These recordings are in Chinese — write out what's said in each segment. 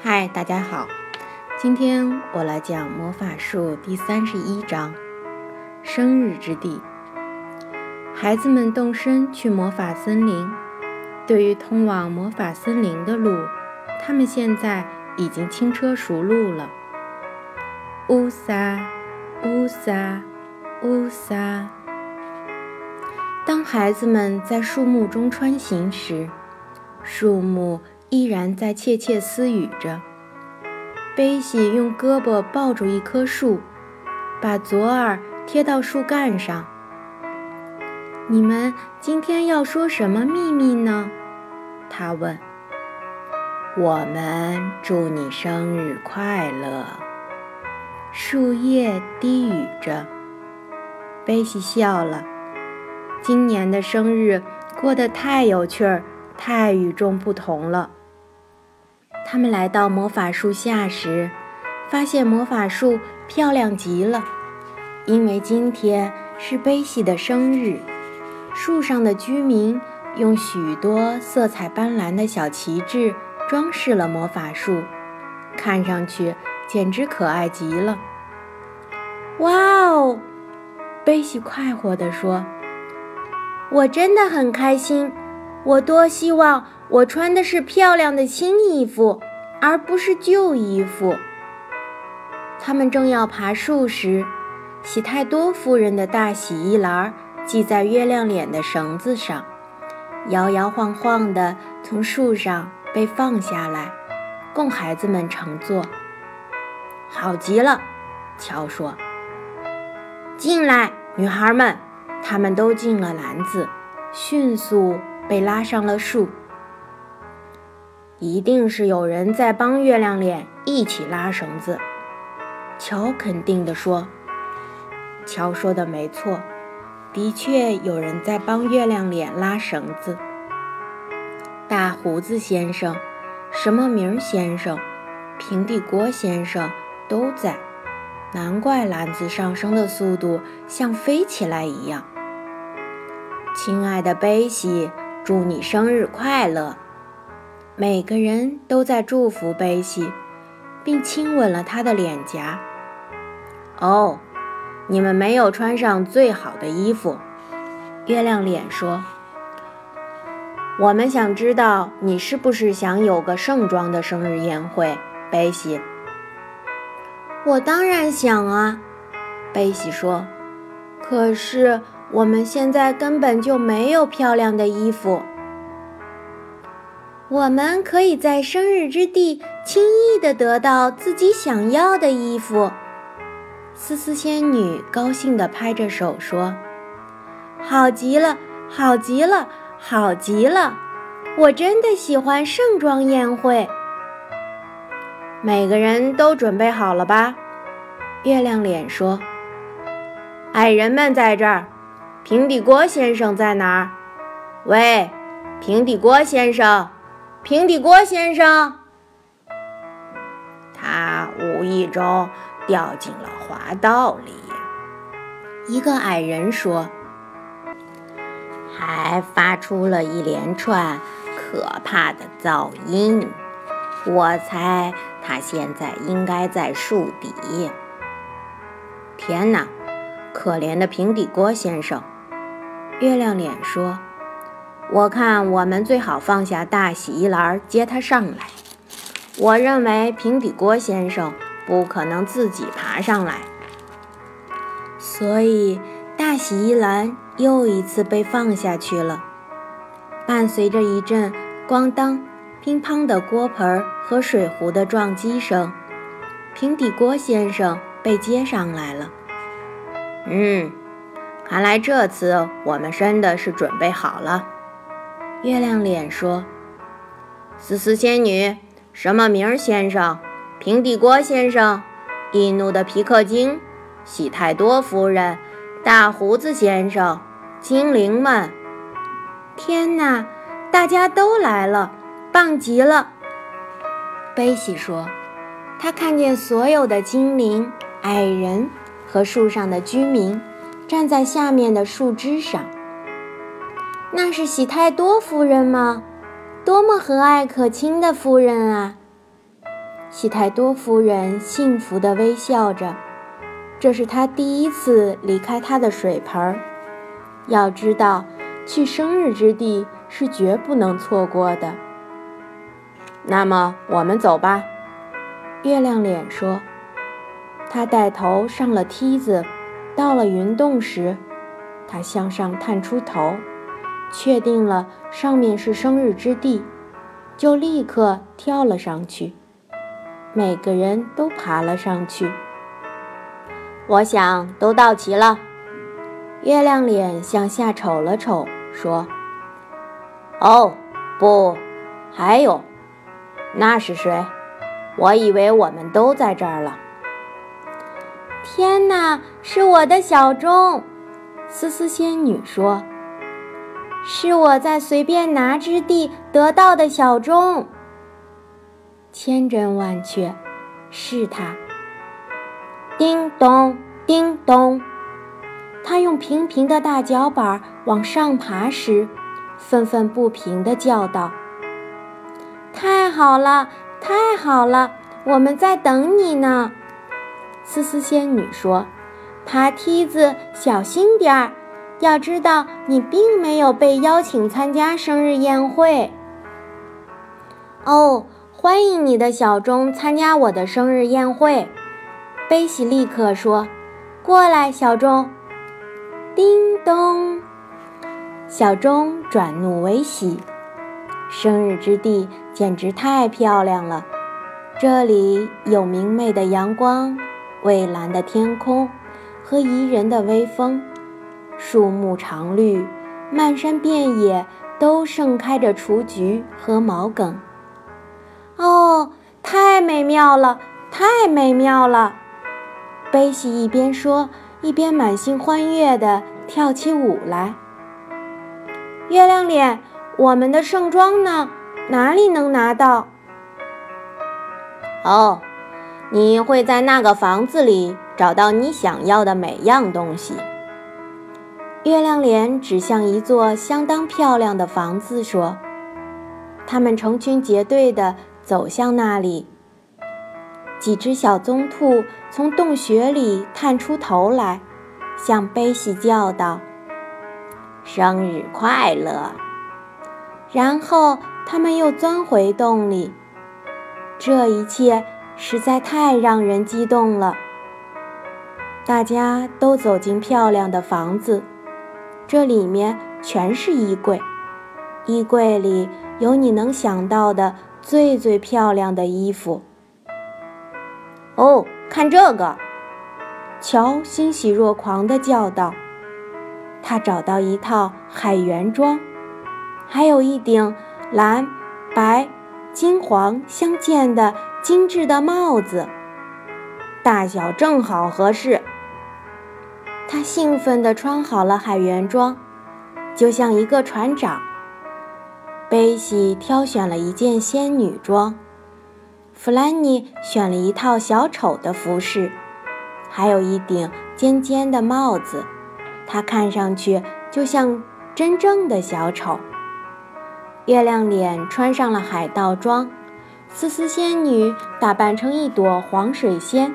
嗨，大家好，今天我来讲魔法术第三十一章——生日之地。孩子们动身去魔法森林。对于通往魔法森林的路，他们现在已经轻车熟路了。乌撒，乌撒，乌撒。当孩子们在树木中穿行时，树木。依然在窃窃私语着。贝西用胳膊抱住一棵树，把左耳贴到树干上。你们今天要说什么秘密呢？他问。我们祝你生日快乐。树叶低语着。贝西笑了。今年的生日过得太有趣儿，太与众不同了。他们来到魔法树下时，发现魔法树漂亮极了，因为今天是贝西的生日。树上的居民用许多色彩斑斓的小旗帜装饰了魔法树，看上去简直可爱极了。哇哦！贝西快活地说：“我真的很开心，我多希望。”我穿的是漂亮的新衣服，而不是旧衣服。他们正要爬树时，喜太多夫人的大洗衣篮系在月亮脸的绳子上，摇摇晃晃地从树上被放下来，供孩子们乘坐。好极了，乔说：“进来，女孩们。”他们都进了篮子，迅速被拉上了树。一定是有人在帮月亮脸一起拉绳子，乔肯定地说。乔说的没错，的确有人在帮月亮脸拉绳子。大胡子先生、什么名先生、平底锅先生都在，难怪篮子上升的速度像飞起来一样。亲爱的贝西，祝你生日快乐！每个人都在祝福贝西，并亲吻了他的脸颊。哦，你们没有穿上最好的衣服，月亮脸说。我们想知道你是不是想有个盛装的生日宴会，贝西。我当然想啊，贝西说。可是我们现在根本就没有漂亮的衣服。我们可以在生日之地轻易地得到自己想要的衣服。思思仙女高兴地拍着手说：“好极了，好极了，好极了！我真的喜欢盛装宴会。”每个人都准备好了吧？月亮脸说：“矮人们在这儿，平底锅先生在哪儿？喂，平底锅先生。”平底锅先生，他无意中掉进了滑道里。一个矮人说：“还发出了一连串可怕的噪音。我猜他现在应该在树底。”天哪，可怜的平底锅先生！月亮脸说。我看我们最好放下大洗衣篮接他上来。我认为平底锅先生不可能自己爬上来，所以大洗衣篮又一次被放下去了。伴随着一阵咣当、乒乓的锅盆和水壶的撞击声，平底锅先生被接上来了。嗯，看来这次我们真的是准备好了。月亮脸说：“思思仙女，什么名儿先生，平底锅先生，易怒的皮克精，喜太多夫人，大胡子先生，精灵们！天哪，大家都来了，棒极了！”贝西说：“他看见所有的精灵、矮人和树上的居民站在下面的树枝上。”那是喜太多夫人吗？多么和蔼可亲的夫人啊！喜太多夫人幸福地微笑着，这是她第一次离开她的水盆儿。要知道，去生日之地是绝不能错过的。那么，我们走吧。月亮脸说：“他带头上了梯子，到了云洞时，他向上探出头，确定了上面是生日之地，就立刻跳了上去。每个人都爬了上去。我想都到齐了。”月亮脸向下瞅了瞅，说：“哦，不，还有。”那是谁？我以为我们都在这儿了。天哪，是我的小钟！思思仙女说：“是我在随便拿之地得到的小钟。”千真万确，是他。叮咚，叮咚，他用平平的大脚板往上爬时，愤愤不平地叫道。太好了，太好了！我们在等你呢。思思仙女说：“爬梯子小心点儿，要知道你并没有被邀请参加生日宴会。”哦，欢迎你的小钟参加我的生日宴会。贝西立刻说：“过来，小钟。”叮咚，小钟转怒为喜。生日之地简直太漂亮了，这里有明媚的阳光、蔚蓝的天空和宜人的微风，树木常绿，漫山遍野都盛开着雏菊和毛茛。哦，太美妙了，太美妙了！贝西一边说，一边满心欢悦地跳起舞来。月亮脸。我们的盛装呢？哪里能拿到？哦，你会在那个房子里找到你想要的每样东西。月亮脸指向一座相当漂亮的房子说：“他们成群结队地走向那里。几只小棕兔从洞穴里探出头来，向贝西叫道：‘生日快乐！’”然后他们又钻回洞里，这一切实在太让人激动了。大家都走进漂亮的房子，这里面全是衣柜，衣柜里有你能想到的最最漂亮的衣服。哦，看这个！乔欣喜若狂地叫道：“他找到一套海员装。”还有一顶蓝、白、金黄相间的精致的帽子，大小正好合适。他兴奋地穿好了海员装，就像一个船长。贝西挑选了一件仙女装，弗兰妮选了一套小丑的服饰，还有一顶尖尖的帽子，他看上去就像真正的小丑。月亮脸穿上了海盗装，思思仙女打扮成一朵黄水仙，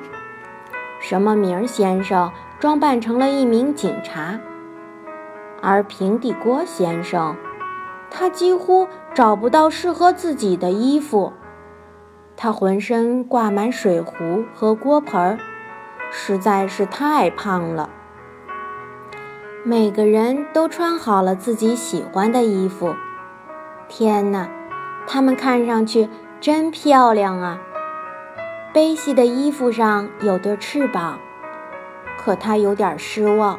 什么名先生装扮成了一名警察，而平底锅先生，他几乎找不到适合自己的衣服，他浑身挂满水壶和锅盆儿，实在是太胖了。每个人都穿好了自己喜欢的衣服。天哪，他们看上去真漂亮啊！贝西的衣服上有对翅膀，可他有点失望，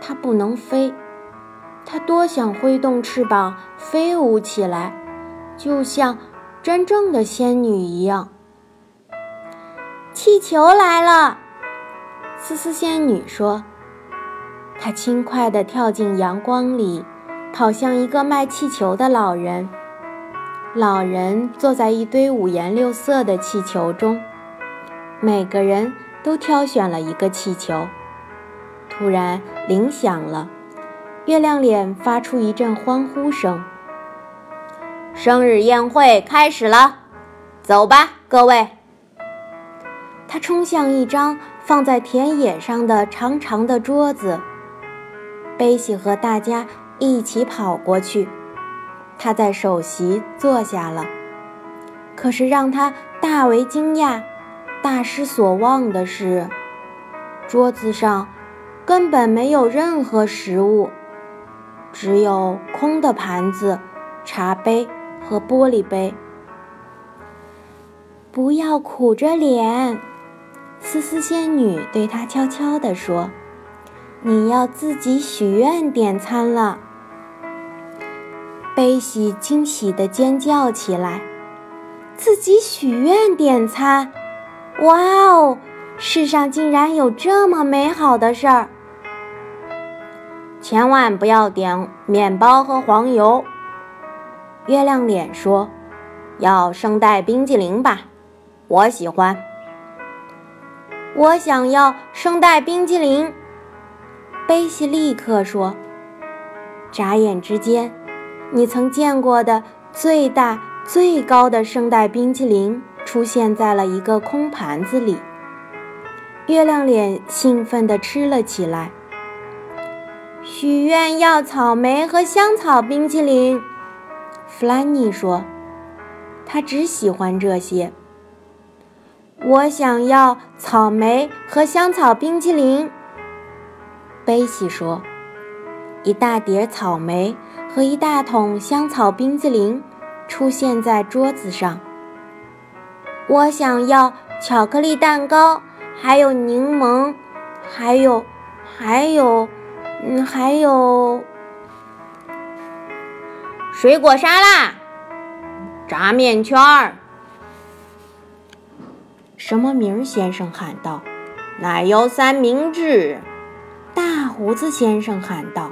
他不能飞。他多想挥动翅膀飞舞起来，就像真正的仙女一样。气球来了，思思仙女说。她轻快地跳进阳光里。跑向一个卖气球的老人，老人坐在一堆五颜六色的气球中，每个人都挑选了一个气球。突然铃响了，月亮脸发出一阵欢呼声：“生日宴会开始了，走吧，各位，他冲向一张放在田野上的长长的桌子。贝西和大家一起跑过去，他在首席坐下了。可是让他大为惊讶、大失所望的是，桌子上根本没有任何食物，只有空的盘子、茶杯和玻璃杯。不要苦着脸，思思仙女对他悄悄地说：“你要自己许愿点餐了。”贝西惊喜地尖叫起来：“自己许愿点餐！哇哦，世上竟然有这么美好的事儿！千万不要点面包和黄油。”月亮脸说：“要圣代冰激凌吧。”我喜欢，我想要圣代冰激凌。贝西立刻说：“眨眼之间，你曾见过的最大、最高的圣代冰激凌出现在了一个空盘子里。”月亮脸兴奋地吃了起来。许愿要草莓和香草冰淇淋，弗兰妮说：“他只喜欢这些。”我想要草莓和香草冰淇淋，贝西说。一大碟草莓和一大桶香草冰淇淋出现在桌子上。我想要巧克力蛋糕，还有柠檬，还有，还有，嗯，还有水果沙拉、炸面圈儿。什么名儿先生喊道：“奶油三明治。”大胡子先生喊道：“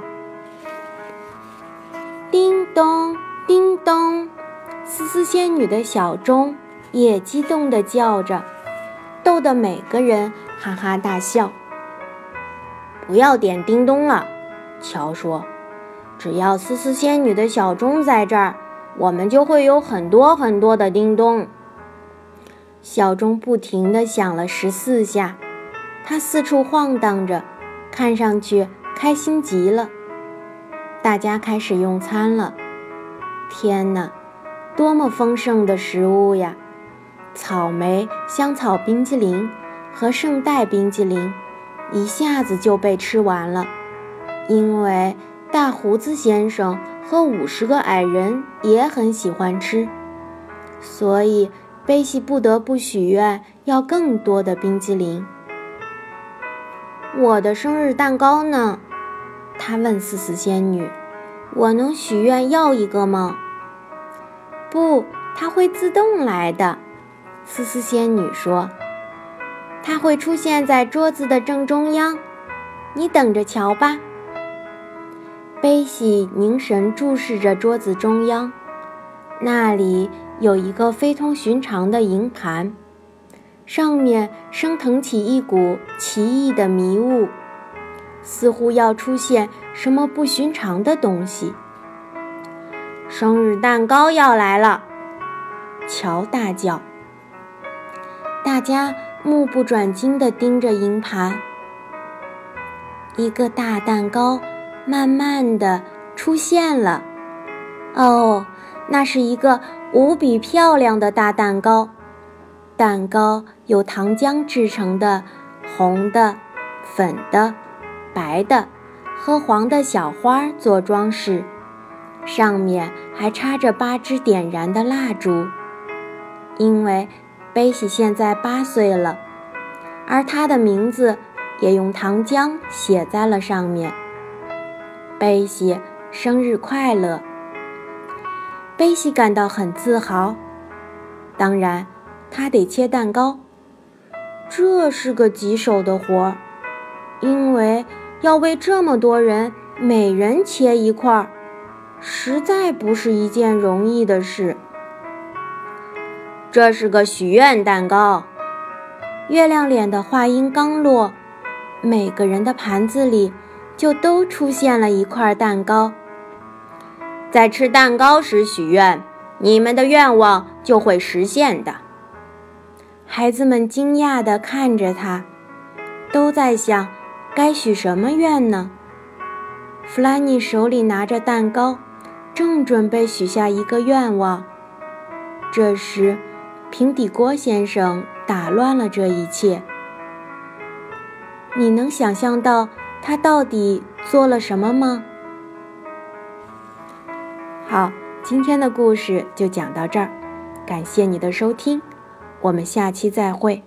叮咚，叮咚！”思思仙女的小钟也激动地叫着，逗得每个人哈哈大笑。不要点叮咚了，乔说：“只要思思仙女的小钟在这儿，我们就会有很多很多的叮咚。”小钟不停地响了十四下，它四处晃荡着，看上去开心极了。大家开始用餐了。天哪，多么丰盛的食物呀！草莓、香草冰激凌和圣代冰激凌一下子就被吃完了，因为大胡子先生和五十个矮人也很喜欢吃，所以。贝西不得不许愿要更多的冰激凌。我的生日蛋糕呢？他问思思仙女：“我能许愿要一个吗？”不，它会自动来的。思思仙女说：“它会出现在桌子的正中央，你等着瞧吧。”贝西凝神注视着桌子中央，那里。有一个非同寻常的银盘，上面升腾起一股奇异的迷雾，似乎要出现什么不寻常的东西。生日蛋糕要来了！乔大叫。大家目不转睛地盯着银盘，一个大蛋糕慢慢地出现了。哦，那是一个。无比漂亮的大蛋糕，蛋糕由糖浆制成的，红的、粉的、白的和黄的小花做装饰，上面还插着八支点燃的蜡烛。因为贝西现在八岁了，而他的名字也用糖浆写在了上面。贝西，生日快乐！贝西感到很自豪。当然，他得切蛋糕，这是个棘手的活儿，因为要为这么多人每人切一块儿，实在不是一件容易的事。这是个许愿蛋糕。月亮脸的话音刚落，每个人的盘子里就都出现了一块蛋糕。在吃蛋糕时许愿，你们的愿望就会实现的。孩子们惊讶地看着他，都在想该许什么愿呢？弗兰尼手里拿着蛋糕，正准备许下一个愿望。这时，平底锅先生打乱了这一切。你能想象到他到底做了什么吗？好，今天的故事就讲到这儿，感谢你的收听，我们下期再会。